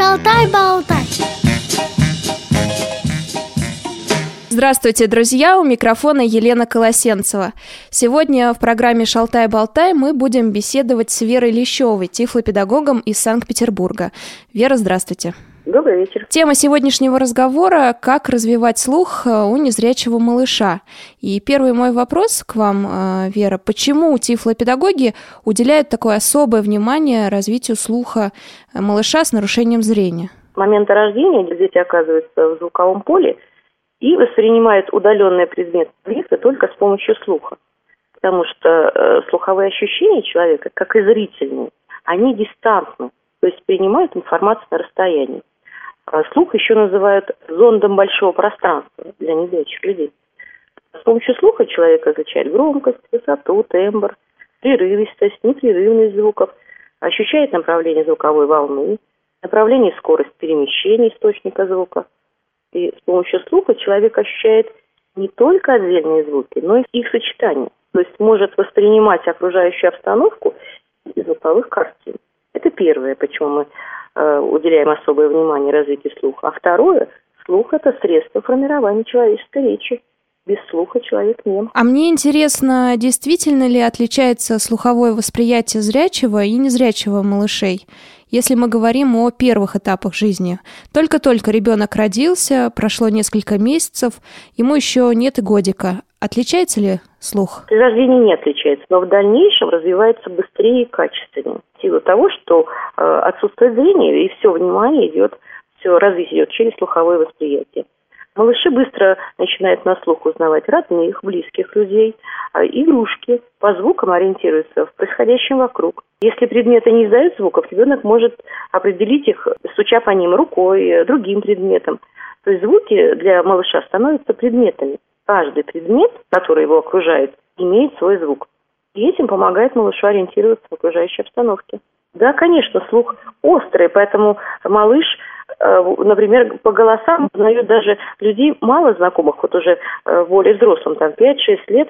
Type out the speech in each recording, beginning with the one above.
Шалтай-болтай. Здравствуйте, друзья! У микрофона Елена Колосенцева. Сегодня в программе «Шалтай-болтай» мы будем беседовать с Верой Лещевой, тифлопедагогом из Санкт-Петербурга. Вера, здравствуйте. Добрый вечер. Тема сегодняшнего разговора – как развивать слух э, у незрячего малыша. И первый мой вопрос к вам, э, Вера, почему тифлопедагоги уделяют такое особое внимание развитию слуха э, малыша с нарушением зрения? С момента рождения дети оказываются в звуковом поле и воспринимают удаленный предмет объекта только с помощью слуха. Потому что слуховые ощущения человека, как и зрительные, они дистантны, то есть принимают информацию на расстоянии. А слух еще называют зондом большого пространства для незрячих людей. С помощью слуха человек изучает громкость, высоту, тембр, прерывистость, непрерывность звуков, ощущает направление звуковой волны, направление и скорость перемещения источника звука. И с помощью слуха человек ощущает не только отдельные звуки, но и их сочетание. То есть может воспринимать окружающую обстановку из звуковых картин. Это первое, почему мы Э, уделяем особое внимание развитию слуха. А второе, слух – это средство формирования человеческой речи. Без слуха человек нем. А мне интересно, действительно ли отличается слуховое восприятие зрячего и незрячего малышей? Если мы говорим о первых этапах жизни. Только-только ребенок родился, прошло несколько месяцев, ему еще нет и годика. Отличается ли слух? При рождении не отличается, но в дальнейшем развивается быстрее и качественнее. В силу того, что э, отсутствует зрение, и все внимание идет, все развитие идет через слуховое восприятие. Малыши быстро начинают на слух узнавать родных, близких людей, э, игрушки, по звукам ориентируются в происходящем вокруг. Если предметы не издают звуков, ребенок может определить их, стуча по ним рукой, э, другим предметом. То есть звуки для малыша становятся предметами каждый предмет, который его окружает, имеет свой звук. И этим помогает малышу ориентироваться в окружающей обстановке. Да, конечно, слух острый, поэтому малыш, э, например, по голосам узнает даже людей мало знакомых, вот уже э, более взрослым, там 5-6 лет,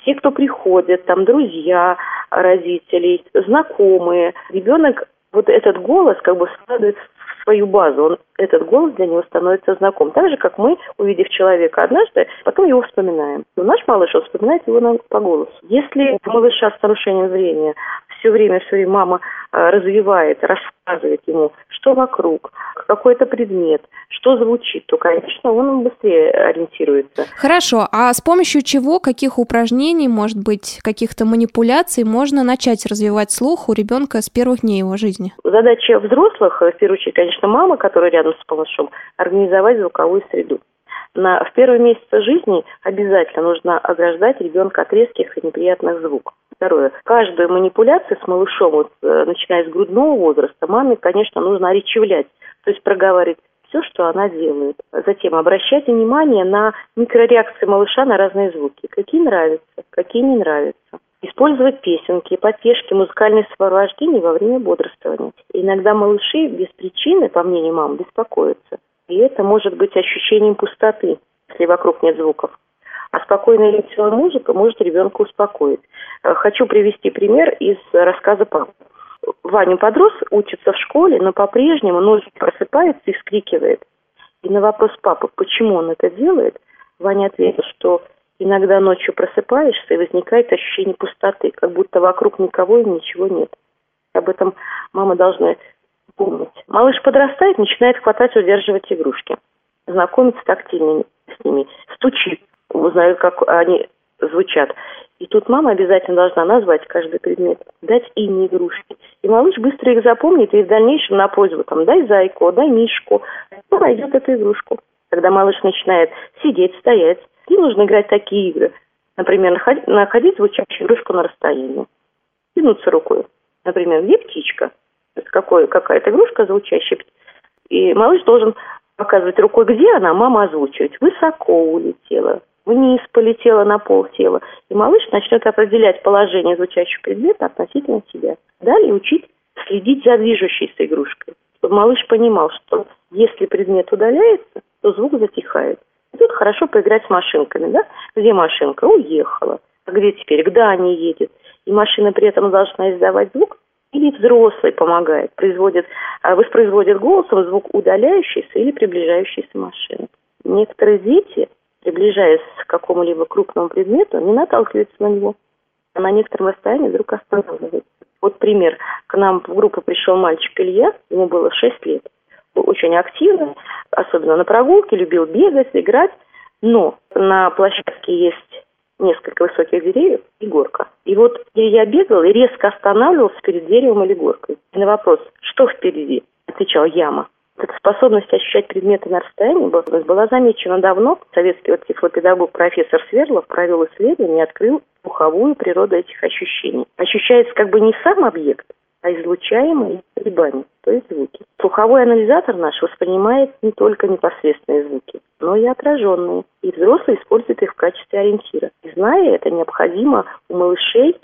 все, кто приходит, там друзья родителей, знакомые, ребенок вот этот голос как бы складывает свою базу, он, этот голос для него становится знаком. Так же, как мы, увидев человека однажды, потом его вспоминаем. Но наш малыш, он вспоминает его по голосу. Если малыша с нарушением зрения все время, все время мама развивает, рассказывает ему, что вокруг, какой-то предмет, что звучит, то, конечно, он быстрее ориентируется. Хорошо, а с помощью чего, каких упражнений, может быть, каких-то манипуляций можно начать развивать слух у ребенка с первых дней его жизни? Задача взрослых, в первую очередь, конечно, мама, которая рядом с малышом, организовать звуковую среду. На, в первые месяцы жизни обязательно нужно ограждать ребенка от резких и неприятных звуков. Второе. Каждую манипуляцию с малышом, вот, э, начиная с грудного возраста, маме, конечно, нужно оречевлять, то есть проговаривать все, что она делает. Затем обращать внимание на микрореакции малыша на разные звуки. Какие нравятся, какие не нравятся. Использовать песенки, подпешки, музыкальные сопровождения во время бодрствования. Иногда малыши без причины, по мнению мам, беспокоятся. И это может быть ощущением пустоты, если вокруг нет звуков. А спокойная и веселая музыка может ребенка успокоить. Э, хочу привести пример из рассказа папы. Ваня подрос, учится в школе, но по-прежнему ночью просыпается и вскрикивает. И на вопрос папы, почему он это делает, Ваня ответил, что иногда ночью просыпаешься и возникает ощущение пустоты, как будто вокруг никого и ничего нет. Об этом мама должна помнить. Малыш подрастает, начинает хватать, удерживать игрушки. Знакомиться тактильно с ними, стучит, узнает, как они звучат. И тут мама обязательно должна назвать каждый предмет, дать имя игрушки. И малыш быстро их запомнит, и в дальнейшем на просьбу там «дай зайку», «дай мишку», то найдет эту игрушку. Когда малыш начинает сидеть, стоять, и нужно играть такие игры. Например, находить, находить звучащую игрушку на расстоянии. Тянуться рукой. Например, где птичка? Какой, какая-то игрушка звучащая. И малыш должен показывать рукой, где она, мама озвучивать. Высоко улетела, вниз полетела на пол тела. И малыш начнет определять положение звучащего предмета относительно себя. Далее учить следить за движущейся игрушкой. Чтобы малыш понимал, что если предмет удаляется, то звук затихает. И тут хорошо поиграть с машинками, да? Где машинка? Уехала. А где теперь? Куда они едет? И машина при этом должна издавать звук, или взрослый помогает, производит, а, воспроизводит голосом звук удаляющейся или приближающейся машины. Некоторые дети, приближаясь к какому-либо крупному предмету, не наталкиваются на него, а на некотором расстоянии вдруг останавливаются. Вот пример. К нам в группу пришел мальчик Илья, ему было 6 лет. Был очень активный, особенно на прогулке, любил бегать, играть. Но на площадке есть несколько высоких деревьев и горка. И вот я бегал и резко останавливался перед деревом или горкой. И на вопрос, что впереди, отвечал яма. Эта способность ощущать предметы на расстоянии была замечена давно. Советский вот тифлопедагог профессор Сверлов провел исследование и открыл слуховую природу этих ощущений. Ощущается как бы не сам объект, а излучаемые колебания, то есть звуки. Слуховой анализатор наш воспринимает не только непосредственные звуки, но и отраженные, и взрослые используют их в качестве ориентира. И зная это, необходимо у малышей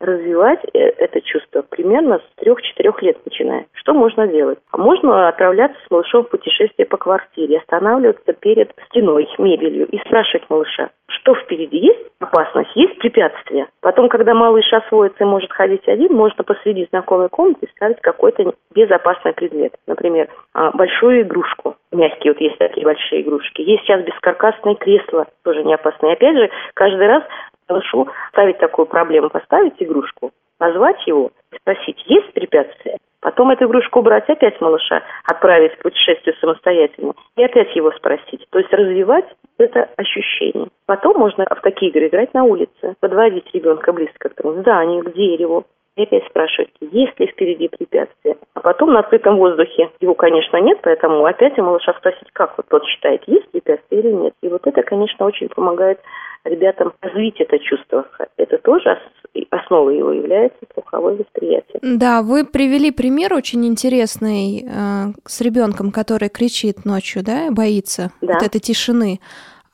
развивать э, это чувство примерно с трех-четырех лет начиная. Что можно делать? А можно отправляться с малышом в путешествие по квартире, останавливаться перед стеной, мебелью и спрашивать малыша, что впереди есть опасность, есть препятствия. Потом, когда малыш освоится и может ходить один, можно посреди знакомой комнаты ставить какой-то безопасный предмет. Например, а, большую игрушку. Мягкие вот есть такие большие игрушки. Есть сейчас бескаркасные кресла, тоже не опасные. Опять же, каждый раз малышу ставить такую проблему, поставить игрушку, назвать его, спросить, есть препятствия, потом эту игрушку убрать, опять малыша отправить в путешествие самостоятельно и опять его спросить. То есть развивать это ощущение. Потом можно в такие игры играть на улице, подводить ребенка близко к тому зданию, к дереву, и опять спрашивать, есть ли впереди препятствия. А потом на открытом воздухе его, конечно, нет, поэтому опять у малыша спросить, как вот тот считает, есть препятствия или нет. И вот это, конечно, очень помогает ребятам развить это чувство. Это тоже основой его является слуховое восприятие. Да, вы привели пример очень интересный э, с ребенком, который кричит ночью, да, боится да. вот этой тишины.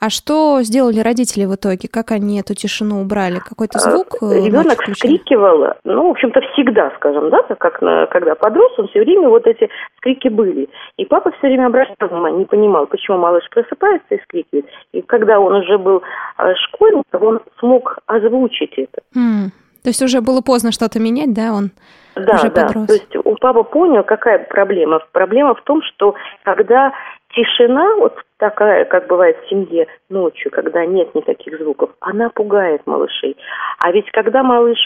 А что сделали родители в итоге? Как они эту тишину убрали? Какой-то а, звук? Э, Ребенок вскрикивал, ну, в общем-то, всегда, скажем, да, как на, когда подрос, он все время вот эти скрики были. И папа все время обращал внимание, не понимал, почему малыш просыпается и скрикивает. И когда он уже был а, школьником, он смог озвучить это. Mm. То есть уже было поздно что-то менять, да, он да, уже да. подрос. То есть у папы понял, какая проблема. Проблема в том, что когда Тишина, вот такая, как бывает в семье ночью, когда нет никаких звуков, она пугает малышей. А ведь когда малыш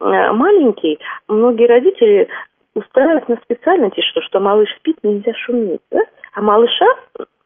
э, маленький, многие родители устраивают на специально тишину, что малыш спит, нельзя шуметь. Да? А малыша,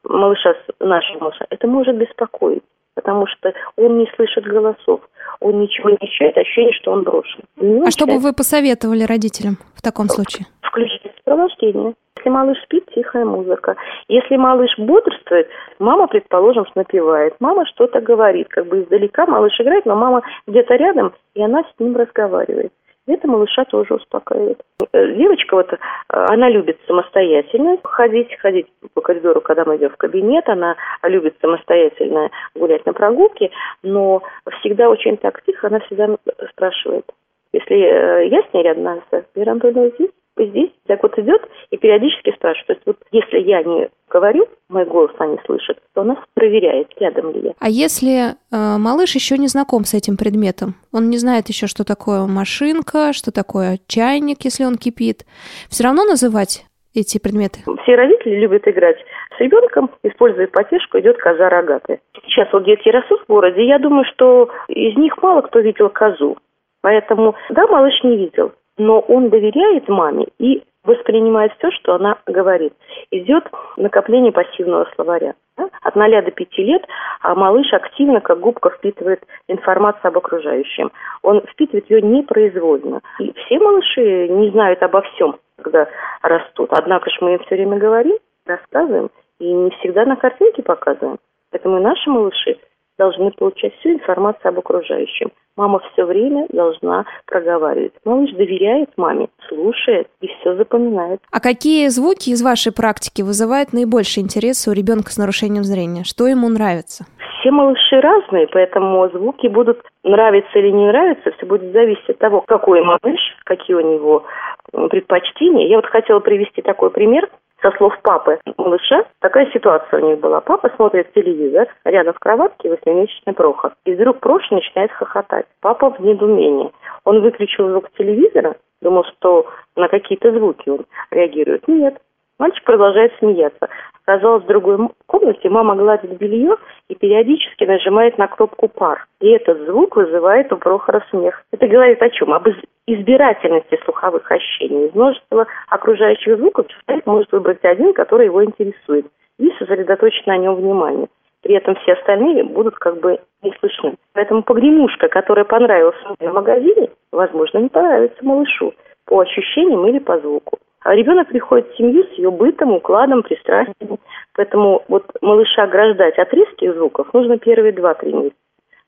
малыша, нашего малыша, это может беспокоить, потому что он не слышит голосов, он ничего не ощущает, ощущение, что он брошен. а что бы вы посоветовали родителям в таком случае? Включить сопровождение. Если малыш спит, тихая музыка. Если малыш бодрствует, мама, предположим, напевает. Мама что-то говорит, как бы издалека малыш играет, но мама где-то рядом, и она с ним разговаривает. Это малыша тоже успокаивает. Э, девочка вот, э, она любит самостоятельно ходить, ходить по коридору, когда мы идем в кабинет, она любит самостоятельно гулять на прогулке, но всегда очень так тихо, она всегда спрашивает. Если э, я с ней рядом, она Вера Анатольевна здесь? Здесь так вот идет и периодически спрашивает. То есть вот если я не говорю, мой голос она не слышит, то она проверяет, рядом ли я. А если э, малыш еще не знаком с этим предметом, он не знает еще, что такое машинка, что такое чайник, если он кипит, все равно называть эти предметы? Все родители любят играть с ребенком, используя потешку, идет коза рогатая. Сейчас вот дети растут в городе, я думаю, что из них мало кто видел козу. Поэтому, да, малыш не видел, но он доверяет маме и воспринимает все, что она говорит. Идет накопление пассивного словаря. Да? От 0 до 5 лет а малыш активно, как губка, впитывает информацию об окружающем. Он впитывает ее непроизвольно. И все малыши не знают обо всем, когда растут. Однако же мы им все время говорим, рассказываем, и не всегда на картинке показываем. Поэтому и наши малыши должны получать всю информацию об окружающем. Мама все время должна проговаривать. Малыш доверяет маме, слушает и все запоминает. А какие звуки из вашей практики вызывают наибольший интерес у ребенка с нарушением зрения? Что ему нравится? Все малыши разные, поэтому звуки будут нравиться или не нравиться, все будет зависеть от того, какой малыш, какие у него предпочтения. Я вот хотела привести такой пример со слов папы малыша, такая ситуация у них была. Папа смотрит телевизор, рядом в кроватке восьмимесячный Прохор. И вдруг Проша начинает хохотать. Папа в недоумении. Он выключил звук телевизора, думал, что на какие-то звуки он реагирует. Нет. Мальчик продолжает смеяться. Казалось, в другой комнате мама гладит белье и периодически нажимает на кнопку пар. И этот звук вызывает у Прохора смех. Это говорит о чем? Об избирательности слуховых ощущений. Из множества окружающих звуков человек может выбрать один, который его интересует, и сосредоточить на нем внимание. При этом все остальные будут как бы не слышны. Поэтому погремушка, которая понравилась в магазине, возможно, не понравится малышу по ощущениям или по звуку. А ребенок приходит в семью с ее бытом, укладом, пристрастиями. Поэтому вот малыша ограждать от резких звуков нужно первые два-три месяца.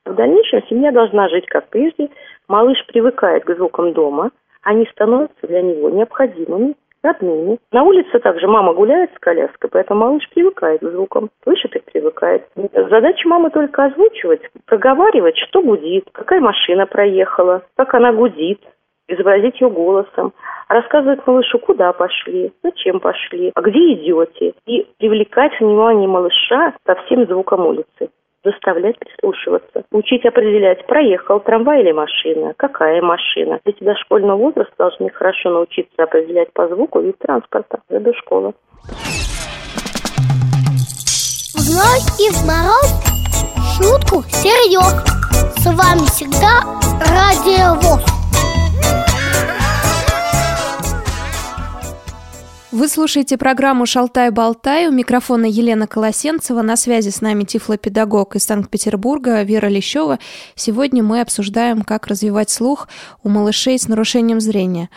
В дальнейшем семья должна жить как прежде. Малыш привыкает к звукам дома. Они становятся для него необходимыми, родными. На улице также мама гуляет с коляской, поэтому малыш привыкает к звукам, слышит и привыкает. Задача мамы только озвучивать, проговаривать, что гудит, какая машина проехала, как она гудит, изобразить ее голосом, рассказывать малышу, куда пошли, зачем пошли, а где идете, и привлекать внимание малыша ко всем звукам улицы заставлять прислушиваться, учить определять, проехал трамвай или машина, какая машина. Дети дошкольного возраста должны хорошо научиться определять по звуку вид транспорта до школы. В зной и в мороз шутку серьез. С вами всегда Радио ВОЗ. Вы слушаете программу «Шалтай-болтай». У микрофона Елена Колосенцева. На связи с нами тифлопедагог из Санкт-Петербурга Вера Лещева. Сегодня мы обсуждаем, как развивать слух у малышей с нарушением зрения.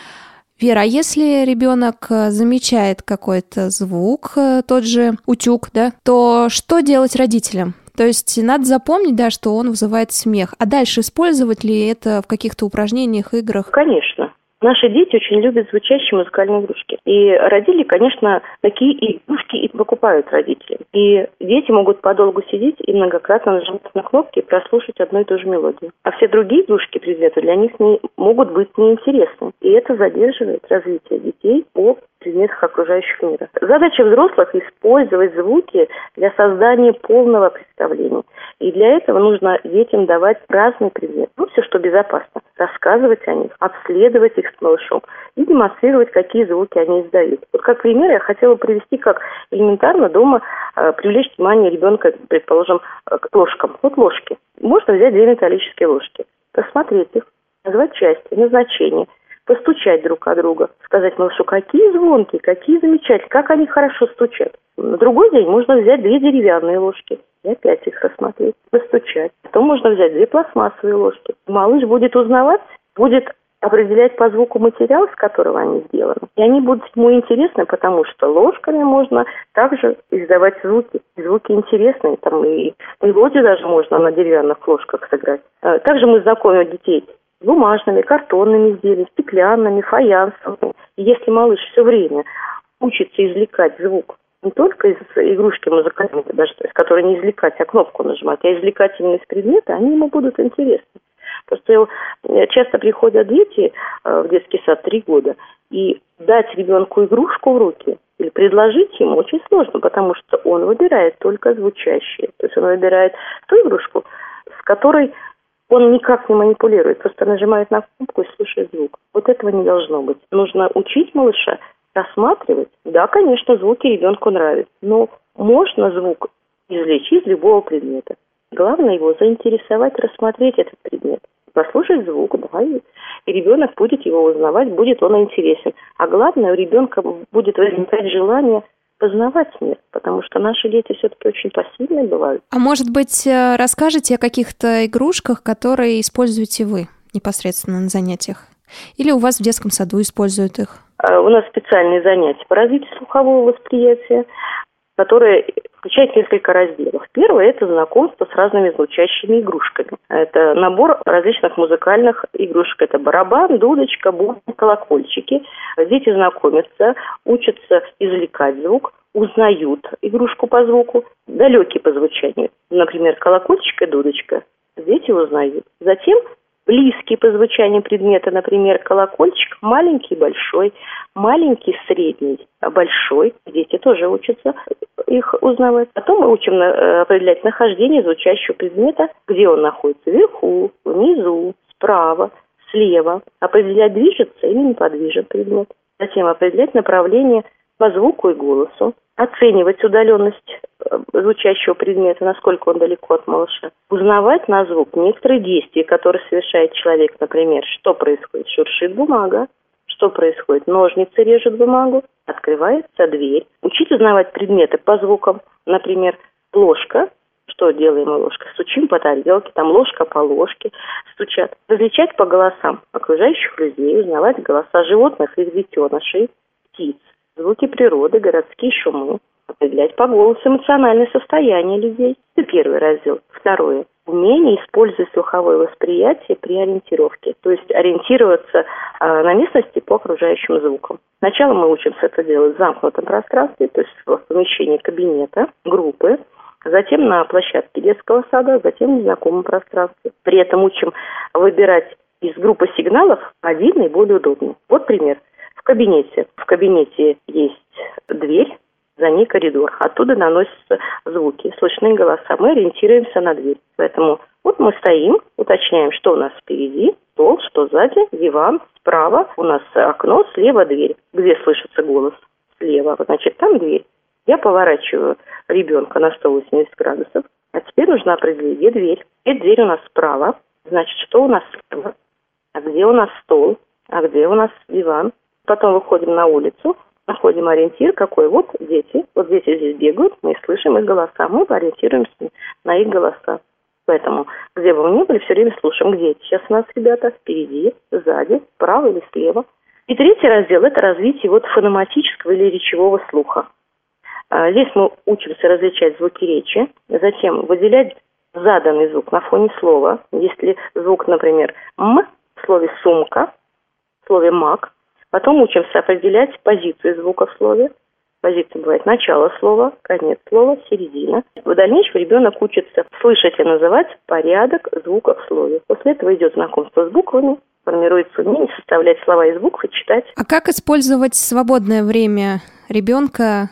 Вера, а если ребенок э, замечает какой-то звук, э, тот же утюг, да, то что делать родителям? То есть надо запомнить, да, что он вызывает смех. А дальше использовать ли это в каких-то упражнениях, играх? Конечно. Наши дети очень любят звучащие музыкальные игрушки. И родители, конечно, такие игрушки и покупают родители. И дети могут подолгу сидеть и многократно нажимать на кнопки и прослушать одну и ту же мелодию. А все другие игрушки, предметы для них не, могут быть неинтересны. И это задерживает развитие детей по предметах окружающих мира. Задача взрослых – использовать звуки для создания полного представления. И для этого нужно детям давать разные предметы. Ну, все, что безопасно. Рассказывать о них, обследовать их с малышом и демонстрировать, какие звуки они издают. Вот как пример я хотела привести, как элементарно дома э, привлечь внимание ребенка, предположим, э, к ложкам. Вот ложки. Можно взять две металлические ложки, посмотреть их, назвать части, назначение – постучать друг от друга, сказать малышу, какие звонкие, какие замечательные, как они хорошо стучат. На другой день можно взять две деревянные ложки и опять их рассмотреть, постучать. Потом можно взять две пластмассовые ложки. Малыш будет узнавать, будет определять по звуку материал, с которого они сделаны. И они будут ему интересны, потому что ложками можно также издавать звуки. Звуки интересные, там и мелодию даже можно на деревянных ложках сыграть. Э, также мы знакомим детей бумажными, картонными изделиями, стеклянными, фаянсовыми. Если малыш все время учится извлекать звук не только из игрушки музыкальной, даже, то есть, которой не извлекать, а кнопку нажимать, а извлекать именно из предмета, они ему будут интересны. Просто э, часто приходят дети э, в детский сад три года, и дать ребенку игрушку в руки или предложить ему очень сложно, потому что он выбирает только звучащие. То есть он выбирает ту игрушку, с которой он никак не манипулирует, просто нажимает на кнопку и слушает звук. Вот этого не должно быть. Нужно учить малыша рассматривать. Да, конечно, звуки ребенку нравятся, но можно звук извлечь из любого предмета. Главное его заинтересовать, рассмотреть этот предмет. Послушать звук, да, и, ребенок будет его узнавать, будет он интересен. А главное, у ребенка будет возникать желание познавать мир, потому что наши дети все-таки очень пассивные бывают. А может быть, э, расскажете о каких-то игрушках, которые используете вы непосредственно на занятиях? Или у вас в детском саду используют их? А, у нас специальные занятия по развитию слухового восприятия, которые включает несколько разделов. Первое – это знакомство с разными звучащими игрушками. Это набор различных музыкальных игрушек. Это барабан, дудочка, бубен, колокольчики. Дети знакомятся, учатся извлекать звук, узнают игрушку по звуку, далекие по звучанию. Например, колокольчик и дудочка. Дети узнают. Затем близкие по звучанию предметы, например, колокольчик, маленький, большой, маленький, средний, большой. Дети тоже учатся их узнавать. Потом мы учим э, определять нахождение звучащего предмета, где он находится, вверху, внизу, справа, слева, определять, движется или неподвижен предмет. Затем определять направление по звуку и голосу, оценивать удаленность э, звучащего предмета, насколько он далеко от малыша, узнавать на звук некоторые действия, которые совершает человек, например, что происходит, шуршит бумага, что происходит, ножницы режут бумагу, открывается дверь, учить узнавать предметы по звукам, например, ложка, что делаем мы ложкой? Стучим по тарелке, там ложка по ложке стучат. Различать по голосам окружающих людей, узнавать голоса животных, их детенышей, птиц, звуки природы, городские шумы, определять по голосу эмоциональное состояние людей. Это первый раздел. Второе. Умение использовать слуховое восприятие при ориентировке, то есть ориентироваться э, на местности по окружающим звукам. Сначала мы учимся это делать в замкнутом пространстве, то есть в помещении кабинета, группы, затем на площадке детского сада, затем в незнакомом пространстве. При этом учим выбирать из группы сигналов один наиболее удобный. Вот пример. В кабинете. В кабинете есть дверь, за ней коридор. Оттуда наносятся звуки, слышны голоса. Мы ориентируемся на дверь. Поэтому вот мы стоим, уточняем, что у нас впереди, стол, что сзади, диван, справа у нас окно, слева дверь. Где слышится голос? Слева. Значит, там дверь. Я поворачиваю ребенка на 180 градусов. А теперь нужно определить, где дверь. И дверь у нас справа. Значит, что у нас слева? А где у нас стол? А где у нас диван? Потом выходим на улицу, находим ориентир какой. Вот дети. Вот дети здесь бегают, мы слышим их голоса. Мы ориентируемся на их голоса. Поэтому, где бы мы ни были, все время слушаем, где сейчас у нас ребята, впереди, сзади, справа или слева. И третий раздел – это развитие вот фонематического или речевого слуха. А, здесь мы учимся различать звуки речи, затем выделять заданный звук на фоне слова. Если звук, например, «м» в слове «сумка», в слове «мак», потом учимся определять позицию звука в слове. Позиция бывает начало слова, конец слова, середина. В дальнейшем ребенок учится слышать и называть порядок звука в слове. После этого идет знакомство с буквами, формируется умение составлять слова из букв и читать. А как использовать свободное время ребенка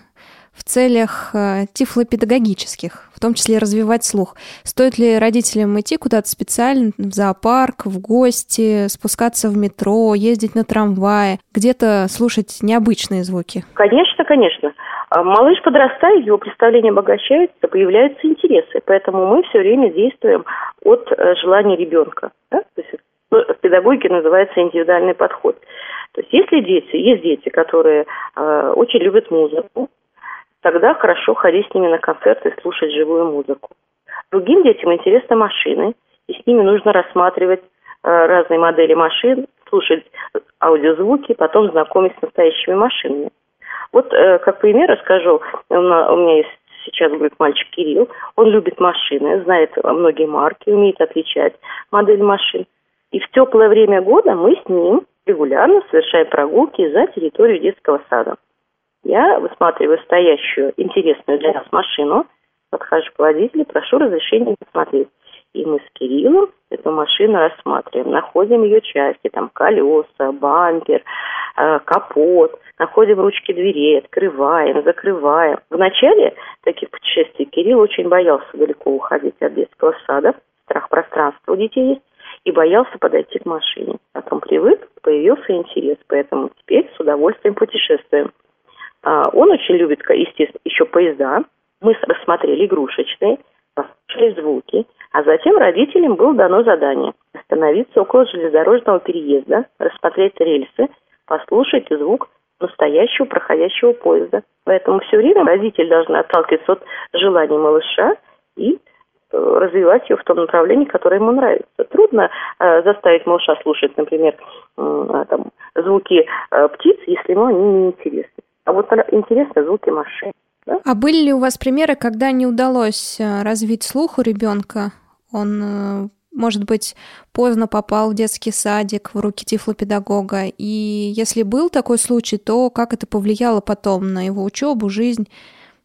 в целях э, тифлопедагогических, в том числе развивать слух. Стоит ли родителям идти куда-то специально, в зоопарк, в гости, спускаться в метро, ездить на трамвае, где-то слушать необычные звуки? Конечно, конечно. А малыш подрастает, его представление обогащается, появляются интересы, поэтому мы все время действуем от э, желания ребенка. Да? То есть ну, в педагогике называется индивидуальный подход. То есть если дети, есть дети, которые э, очень любят музыку, тогда хорошо ходить с ними на концерты и слушать живую музыку. Другим детям интересны машины, и с ними нужно рассматривать э, разные модели машин, слушать аудиозвуки, потом знакомиться с настоящими машинами. Вот э, как пример расскажу, у меня есть сейчас говорит мальчик Кирилл, он любит машины, знает многие марки, умеет отличать модель машин. И в теплое время года мы с ним регулярно совершаем прогулки за территорию детского сада. Я высматриваю стоящую интересную для нас машину, подхожу к водителю, прошу разрешения посмотреть. И мы с Кириллом эту машину рассматриваем, находим ее части, там колеса, бампер, э, капот, находим ручки дверей, открываем, закрываем. В начале таких путешествий Кирилл очень боялся далеко уходить от детского сада, страх пространства у детей есть, и боялся подойти к машине. Потом привык, появился интерес, поэтому теперь с удовольствием путешествуем. А, он очень любит, естественно, еще поезда. Мы рассмотрели игрушечные, послушали звуки, а затем родителям было дано задание остановиться около железнодорожного переезда, рассмотреть рельсы, послушать звук настоящего проходящего поезда. Поэтому все время родители должны отталкиваться от желаний малыша и э, развивать ее в том направлении, которое ему нравится. Трудно э, заставить малыша слушать, например, э, там, звуки э, птиц, если ему они не интересны. А вот интересно звуки машин. Да? А были ли у вас примеры, когда не удалось э, развить слух у ребенка? Он, э, может быть, поздно попал в детский садик в руки тифлопедагога. И если был такой случай, то как это повлияло потом на его учебу, жизнь?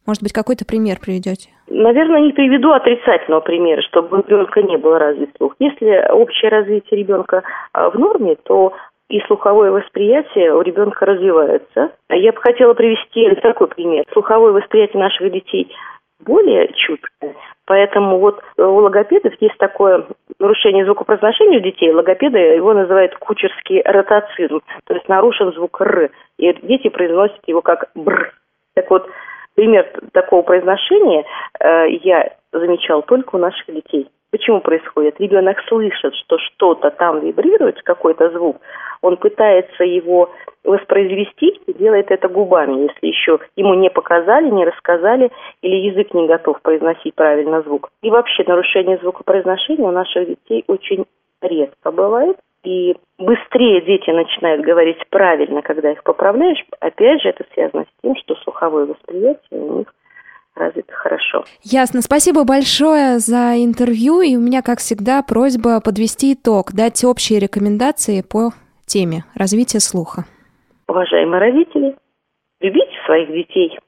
Может быть, какой-то пример приведете? Наверное, не приведу отрицательного примера, чтобы у ребенка не было развит слух. Если общее развитие ребенка э, в норме, то и слуховое восприятие у ребенка развивается. Я бы хотела привести такой пример. Слуховое восприятие наших детей более чуткая. Поэтому вот у логопедов есть такое нарушение звукопроизношения у детей. Логопеды его называют кучерский ротацизм, то есть нарушен звук «р», и дети произносят его как «бр». Так вот, пример такого произношения э, я замечал только у наших детей. Почему происходит? Ребенок слышит, что что-то там вибрирует, какой-то звук, он пытается его воспроизвести, делает это губами, если еще ему не показали, не рассказали, или язык не готов произносить правильно звук. И вообще нарушение звукопроизношения у наших детей очень редко бывает. И быстрее дети начинают говорить правильно, когда их поправляешь. Опять же, это связано с тем, что слуховое восприятие у них развито хорошо. Ясно. Спасибо большое за интервью. И у меня, как всегда, просьба подвести итог, дать общие рекомендации по теме развития слуха. Уважаемые родители, любите своих детей,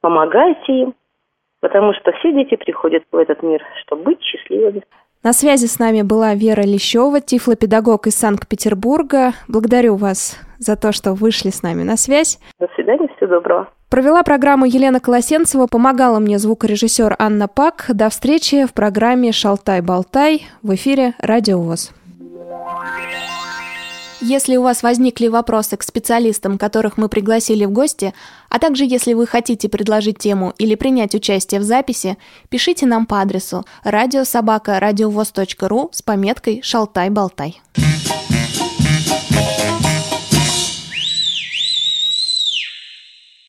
помогайте им, потому что все дети приходят в этот мир, чтобы быть счастливыми. На связи с нами была Вера Лещева, тифлопедагог из Санкт-Петербурга. Благодарю вас за то, что вышли с нами на связь. До свидания, всего доброго. Провела программу Елена Колосенцева, помогала мне звукорежиссер Анна Пак. До встречи в программе «Шалтай-болтай» в эфире «Радио ВОЗ». Если у вас возникли вопросы к специалистам, которых мы пригласили в гости, а также если вы хотите предложить тему или принять участие в записи, пишите нам по адресу радиособака радиовоз.ру с пометкой «Шалтай-болтай».